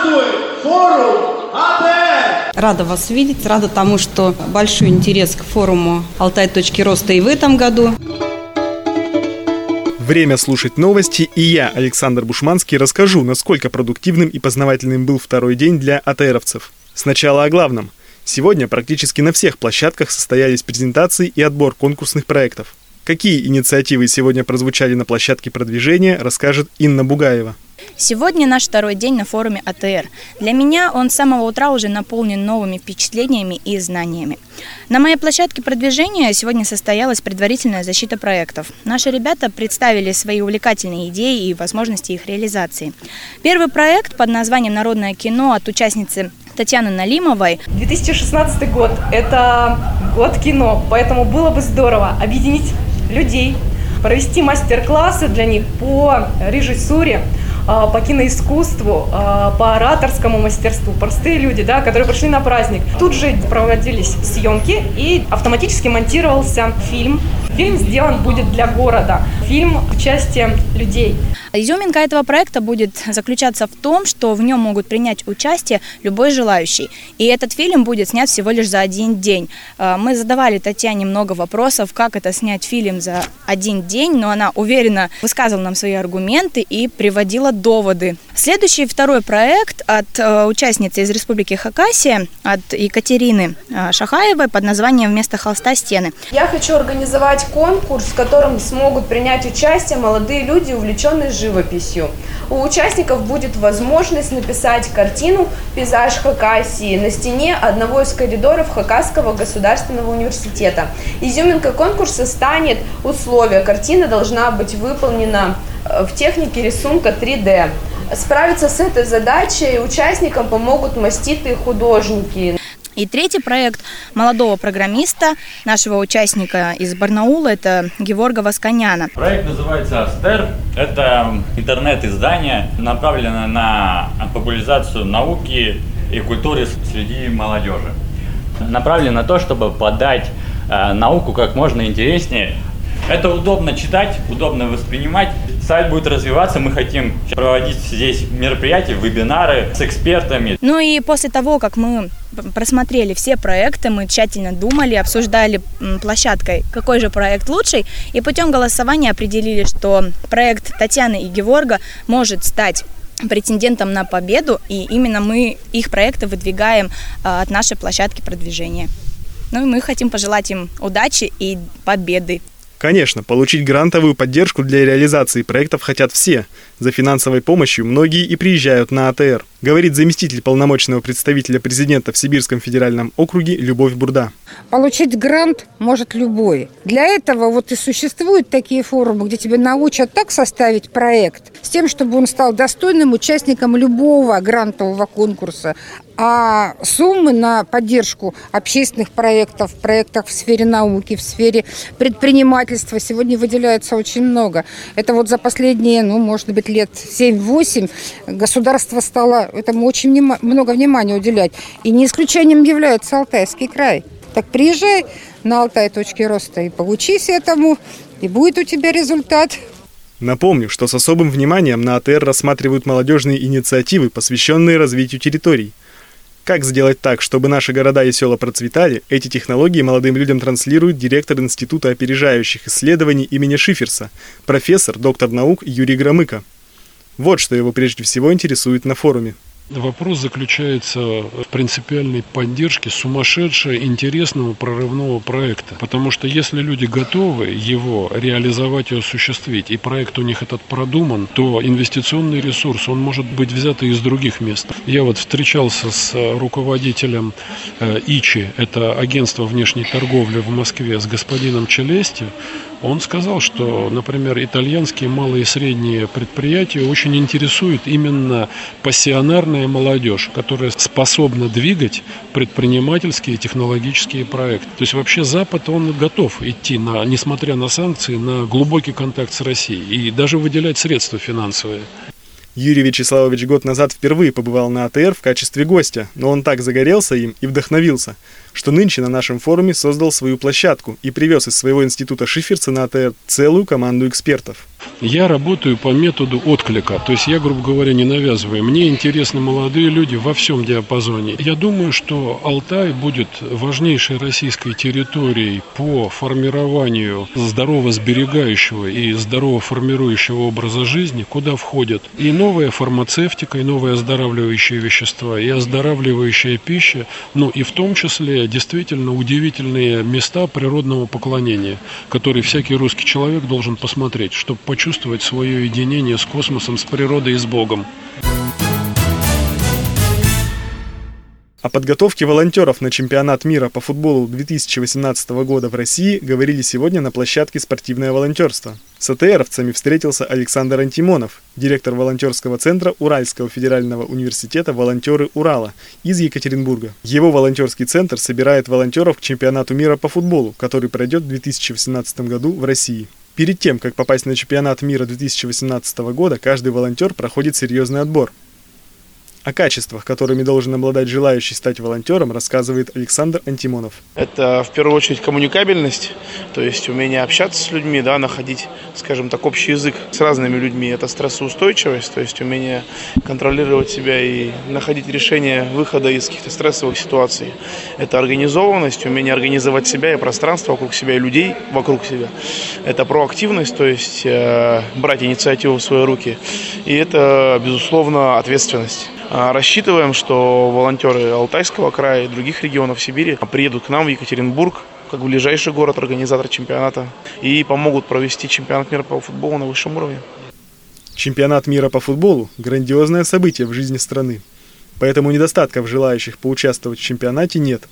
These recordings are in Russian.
Здравствуй, форум АТР! Рада вас видеть, рада тому, что большой интерес к форуму «Алтай. Точки роста» и в этом году. Время слушать новости, и я, Александр Бушманский, расскажу, насколько продуктивным и познавательным был второй день для АТРовцев. Сначала о главном. Сегодня практически на всех площадках состоялись презентации и отбор конкурсных проектов. Какие инициативы сегодня прозвучали на площадке продвижения, расскажет Инна Бугаева. Сегодня наш второй день на форуме АТР. Для меня он с самого утра уже наполнен новыми впечатлениями и знаниями. На моей площадке продвижения сегодня состоялась предварительная защита проектов. Наши ребята представили свои увлекательные идеи и возможности их реализации. Первый проект под названием «Народное кино» от участницы Татьяны Налимовой. 2016 год – это год кино, поэтому было бы здорово объединить людей, провести мастер-классы для них по режиссуре, по киноискусству, а, по ораторскому мастерству. Простые люди, да, которые пришли на праздник. Тут же проводились съемки и автоматически монтировался фильм. Фильм сделан будет для города. Фильм участия людей. Изюминка этого проекта будет заключаться в том, что в нем могут принять участие любой желающий. И этот фильм будет снят всего лишь за один день. А, мы задавали Татьяне много вопросов, как это снять фильм за один день, но она уверенно высказывала нам свои аргументы и приводила доводы. Следующий второй проект от э, участницы из Республики Хакасия, от Екатерины э, Шахаевой под названием «Вместо холста стены». Я хочу организовать конкурс, в котором смогут принять участие молодые люди, увлеченные живописью. У участников будет возможность написать картину «Пейзаж Хакасии» на стене одного из коридоров Хакасского государственного университета. Изюминкой конкурса станет условие. Картина должна быть выполнена э, в технике рисунка 3D. Справиться с этой задачей участникам помогут маститые художники. И третий проект молодого программиста, нашего участника из Барнаула, это Геворга Васканяна. Проект называется Астер. Это интернет-издание, направленное на популяризацию науки и культуры среди молодежи. Направлено на то, чтобы подать э, науку как можно интереснее. Это удобно читать, удобно воспринимать сайт будет развиваться. Мы хотим проводить здесь мероприятия, вебинары с экспертами. Ну и после того, как мы просмотрели все проекты, мы тщательно думали, обсуждали площадкой, какой же проект лучший, и путем голосования определили, что проект Татьяны и Геворга может стать претендентом на победу, и именно мы их проекты выдвигаем а, от нашей площадки продвижения. Ну и мы хотим пожелать им удачи и победы. Конечно, получить грантовую поддержку для реализации проектов хотят все. За финансовой помощью многие и приезжают на АТР, говорит заместитель полномочного представителя президента в Сибирском федеральном округе Любовь Бурда. Получить грант может любой. Для этого вот и существуют такие форумы, где тебе научат так составить проект, с тем, чтобы он стал достойным участником любого грантового конкурса. А суммы на поддержку общественных проектов, проектов в сфере науки, в сфере предпринимательства сегодня выделяется очень много. Это вот за последние, ну, может быть, лет 7-8 государство стало этому очень много внимания уделять. И не исключением является Алтайский край. Так приезжай на Алтай точки роста и получись этому, и будет у тебя результат. Напомню, что с особым вниманием на АТР рассматривают молодежные инициативы, посвященные развитию территорий. Как сделать так, чтобы наши города и села процветали, эти технологии молодым людям транслирует директор Института опережающих исследований имени Шиферса, профессор, доктор наук Юрий Громыко. Вот что его прежде всего интересует на форуме. Вопрос заключается в принципиальной поддержке сумасшедшего, интересного, прорывного проекта. Потому что если люди готовы его реализовать и осуществить, и проект у них этот продуман, то инвестиционный ресурс, он может быть взят и из других мест. Я вот встречался с руководителем э, ИЧИ, это агентство внешней торговли в Москве, с господином Челести. Он сказал, что, например, итальянские малые и средние предприятия очень интересуют именно пассионарные современная молодежь, которая способна двигать предпринимательские и технологические проекты. То есть вообще Запад, он готов идти, на, несмотря на санкции, на глубокий контакт с Россией и даже выделять средства финансовые. Юрий Вячеславович год назад впервые побывал на АТР в качестве гостя, но он так загорелся им и вдохновился, что нынче на нашем форуме создал свою площадку и привез из своего института Шиферца на АТР целую команду экспертов. Я работаю по методу отклика, то есть я, грубо говоря, не навязываю. Мне интересны молодые люди во всем диапазоне. Я думаю, что Алтай будет важнейшей российской территорией по формированию здорово сберегающего и здорово формирующего образа жизни, куда входят и новая фармацевтика, и новые оздоравливающие вещества, и оздоравливающая пища, ну и в том числе действительно удивительные места природного поклонения, которые всякий русский человек должен посмотреть, чтобы почувствовать свое единение с космосом, с природой и с Богом. О подготовке волонтеров на чемпионат мира по футболу 2018 года в России говорили сегодня на площадке «Спортивное волонтерство». С АТРовцами встретился Александр Антимонов, директор волонтерского центра Уральского федерального университета «Волонтеры Урала» из Екатеринбурга. Его волонтерский центр собирает волонтеров к чемпионату мира по футболу, который пройдет в 2018 году в России. Перед тем, как попасть на чемпионат мира 2018 года, каждый волонтер проходит серьезный отбор. О качествах, которыми должен обладать желающий стать волонтером, рассказывает Александр Антимонов. Это в первую очередь коммуникабельность, то есть умение общаться с людьми, да, находить, скажем так, общий язык с разными людьми. Это стрессоустойчивость, то есть умение контролировать себя и находить решение выхода из каких-то стрессовых ситуаций. Это организованность, умение организовать себя и пространство вокруг себя, и людей вокруг себя. Это проактивность, то есть э, брать инициативу в свои руки. И это, безусловно, ответственность. А, рассчитываем, что волонтеры Алтайского края и других регионов Сибири приедут к нам в Екатеринбург, как ближайший город организатор чемпионата, и помогут провести чемпионат мира по футболу на высшем уровне. Чемпионат мира по футболу – грандиозное событие в жизни страны. Поэтому недостатков желающих поучаствовать в чемпионате нет.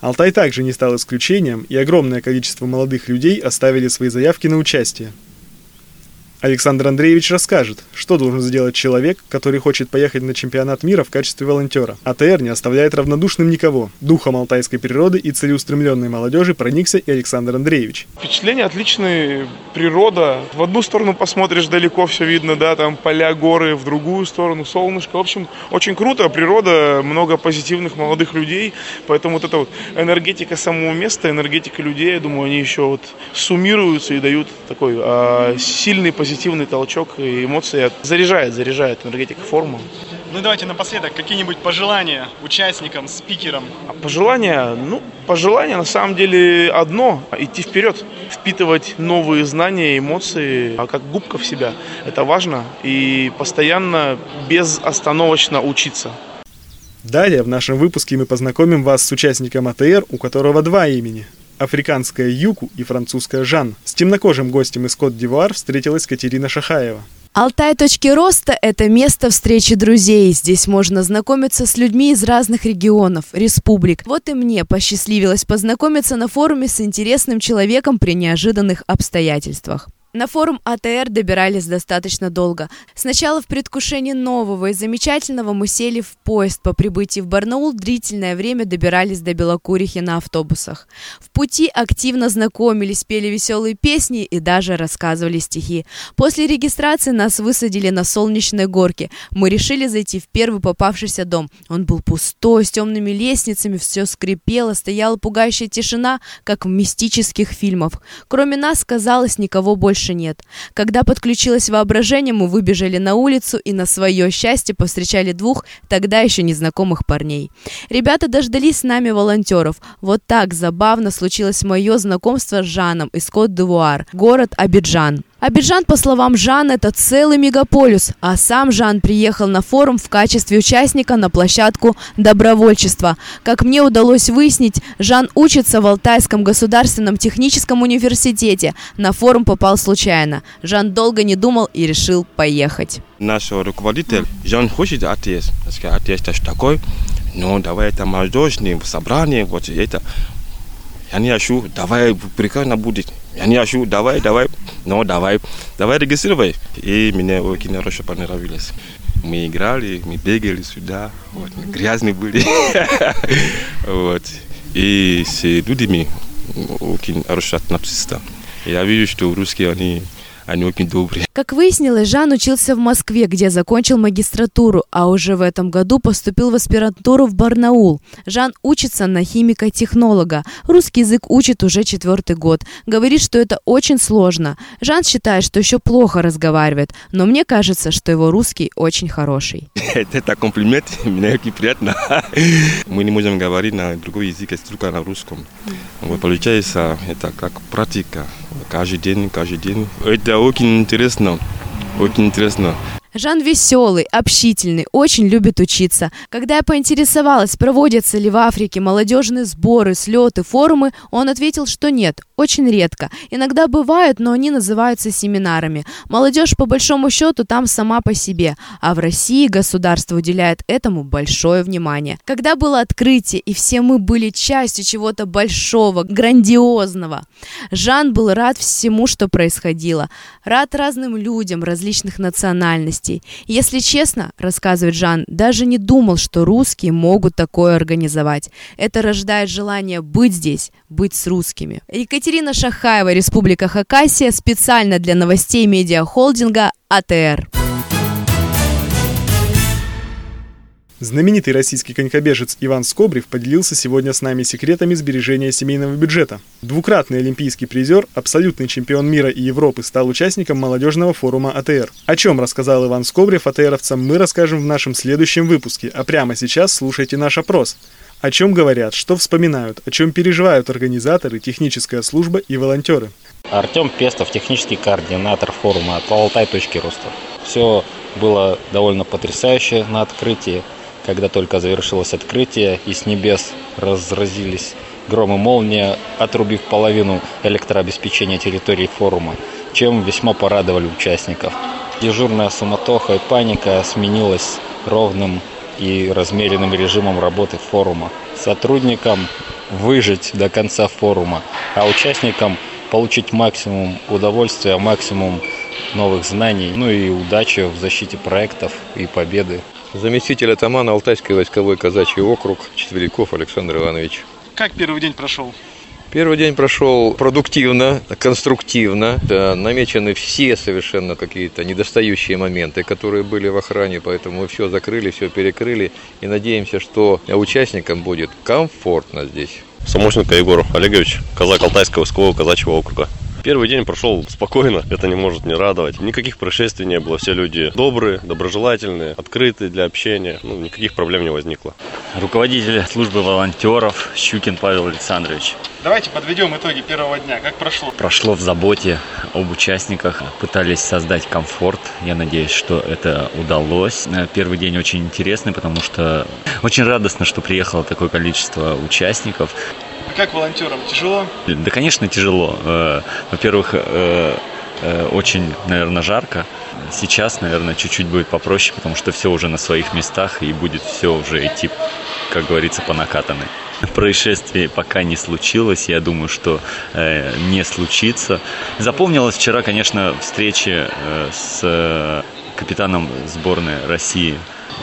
Алтай также не стал исключением, и огромное количество молодых людей оставили свои заявки на участие. Александр Андреевич расскажет, что должен сделать человек, который хочет поехать на чемпионат мира в качестве волонтера. АТР не оставляет равнодушным никого. Духом алтайской природы и целеустремленной молодежи проникся и Александр Андреевич. Впечатления отличные, природа. В одну сторону посмотришь, далеко все видно, да, там поля, горы, в другую сторону солнышко. В общем, очень круто, природа, много позитивных молодых людей, поэтому вот эта вот энергетика самого места, энергетика людей, я думаю, они еще вот суммируются и дают такой э, сильный позитив позитивный толчок и эмоции. Заряжает, заряжает энергетика форму. Ну давайте напоследок, какие-нибудь пожелания участникам, спикерам? А пожелания? Ну, пожелание на самом деле одно – идти вперед, впитывать новые знания, эмоции, а как губка в себя. Это важно и постоянно безостановочно учиться. Далее в нашем выпуске мы познакомим вас с участником АТР, у которого два имени – африканская Юку и французская Жан. С темнокожим гостем из Кот-Дивуар встретилась Катерина Шахаева. Алтай точки роста – это место встречи друзей. Здесь можно знакомиться с людьми из разных регионов, республик. Вот и мне посчастливилось познакомиться на форуме с интересным человеком при неожиданных обстоятельствах. На форум АТР добирались достаточно долго. Сначала в предвкушении нового и замечательного мы сели в поезд. По прибытии в Барнаул длительное время добирались до Белокурихи на автобусах. В пути активно знакомились, пели веселые песни и даже рассказывали стихи. После регистрации нас высадили на солнечной горке. Мы решили зайти в первый попавшийся дом. Он был пустой, с темными лестницами, все скрипело, стояла пугающая тишина, как в мистических фильмах. Кроме нас, казалось, никого больше больше нет. Когда подключилось воображение, мы выбежали на улицу и на свое счастье повстречали двух тогда еще незнакомых парней. Ребята дождались с нами волонтеров. Вот так забавно случилось мое знакомство с Жаном из Кот-Девуар, город Абиджан. Абиджан, по словам Жана, это целый мегаполис, а сам Жан приехал на форум в качестве участника на площадку добровольчества. Как мне удалось выяснить, Жан учится в Алтайском государственном техническом университете. На форум попал случайно. Жан долго не думал и решил поехать. Наш руководитель, Жан хочет АТС. АТС это такой, ну давай это молодежный собрание, вот это. Я не хочу, давай прекрасно будет. Я не хочу, давай, давай, ну давай, давай регистрировай. И мне очень хорошо понравилось. Мы играли, мы бегали сюда, вот, грязные были. вот. И с людьми очень хорошо относятся. Я вижу, что русские, они они очень добрые. Как выяснилось, Жан учился в Москве, где закончил магистратуру, а уже в этом году поступил в аспирантуру в Барнаул. Жан учится на химика-технолога. Русский язык учит уже четвертый год. Говорит, что это очень сложно. Жан считает, что еще плохо разговаривает, но мне кажется, что его русский очень хороший. Это комплимент, мне очень приятно. Мы не можем говорить на другой язык, только на русском. Получается, это как практика. Каждый день, каждый день. Это очень интересно. Очень интересно. Жан веселый, общительный, очень любит учиться. Когда я поинтересовалась, проводятся ли в Африке молодежные сборы, слеты, форумы, он ответил, что нет, очень редко. Иногда бывают, но они называются семинарами. Молодежь, по большому счету, там сама по себе, а в России государство уделяет этому большое внимание. Когда было открытие, и все мы были частью чего-то большого, грандиозного, Жан был рад всему, что происходило, рад разным людям различных национальностей, ценностей. Если честно, рассказывает Жан, даже не думал, что русские могут такое организовать. Это рождает желание быть здесь, быть с русскими. Екатерина Шахаева, Республика Хакасия, специально для новостей медиахолдинга АТР. Знаменитый российский конькобежец Иван Скобрев поделился сегодня с нами секретами сбережения семейного бюджета. Двукратный олимпийский призер, абсолютный чемпион мира и Европы, стал участником молодежного форума АТР. О чем рассказал Иван Скобрев АТРовцам, мы расскажем в нашем следующем выпуске, а прямо сейчас слушайте наш опрос. О чем говорят, что вспоминают, о чем переживают организаторы, техническая служба и волонтеры. Артем Пестов, технический координатор форума по Алтай точки роста. Все было довольно потрясающе на открытии когда только завершилось открытие, и с небес разразились громы молния, отрубив половину электрообеспечения территории форума, чем весьма порадовали участников. Дежурная суматоха и паника сменилась ровным и размеренным режимом работы форума. Сотрудникам выжить до конца форума, а участникам получить максимум удовольствия, максимум новых знаний, ну и удачи в защите проектов и победы заместитель атамана Алтайской войсковой казачий округ Четверяков Александр Иванович. Как первый день прошел? Первый день прошел продуктивно, конструктивно. Да, намечены все совершенно какие-то недостающие моменты, которые были в охране, поэтому мы все закрыли, все перекрыли и надеемся, что участникам будет комфортно здесь. Самошенко Егор Олегович, казак Алтайского войскового казачьего округа. Первый день прошел спокойно, это не может не радовать. Никаких происшествий не было, все люди добрые, доброжелательные, открытые для общения, ну, никаких проблем не возникло. Руководитель службы волонтеров Щукин Павел Александрович. Давайте подведем итоги первого дня. Как прошло? Прошло в заботе об участниках. Пытались создать комфорт. Я надеюсь, что это удалось. Первый день очень интересный, потому что очень радостно, что приехало такое количество участников. Как волонтерам? Тяжело? Да, конечно, тяжело. Э, во-первых, э, э, очень, наверное, жарко. Сейчас, наверное, чуть-чуть будет попроще, потому что все уже на своих местах и будет все уже идти, как говорится, по накатанной. Происшествие пока не случилось, я думаю, что э, не случится. Запомнилась вчера, конечно, встреча э, с капитаном сборной России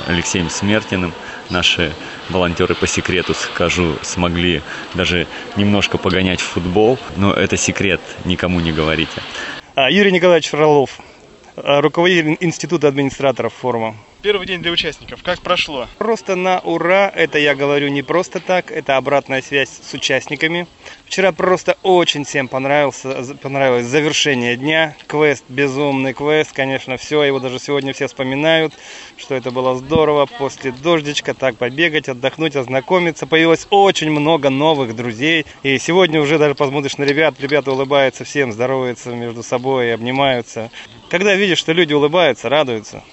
Алексеем Смертиным наши волонтеры по секрету скажу, смогли даже немножко погонять в футбол, но это секрет, никому не говорите. А, Юрий Николаевич Фролов, а, руководитель Института администраторов форума. Первый день для участников. Как прошло? Просто на ура. Это я говорю не просто так. Это обратная связь с участниками. Вчера просто очень всем понравился, понравилось завершение дня. Квест, безумный квест, конечно, все. Его даже сегодня все вспоминают, что это было здорово. После дождичка так побегать, отдохнуть, ознакомиться. Появилось очень много новых друзей. И сегодня уже даже посмотришь на ребят. Ребята улыбаются всем, здороваются между собой, обнимаются. Когда видишь, что люди улыбаются, радуются,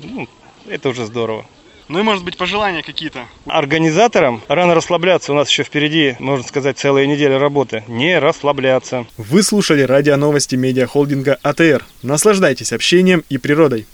ну, это уже здорово. Ну и, может быть, пожелания какие-то? Организаторам рано расслабляться. У нас еще впереди, можно сказать, целая неделя работы. Не расслабляться. Вы слушали радио новости медиахолдинга АТР. Наслаждайтесь общением и природой.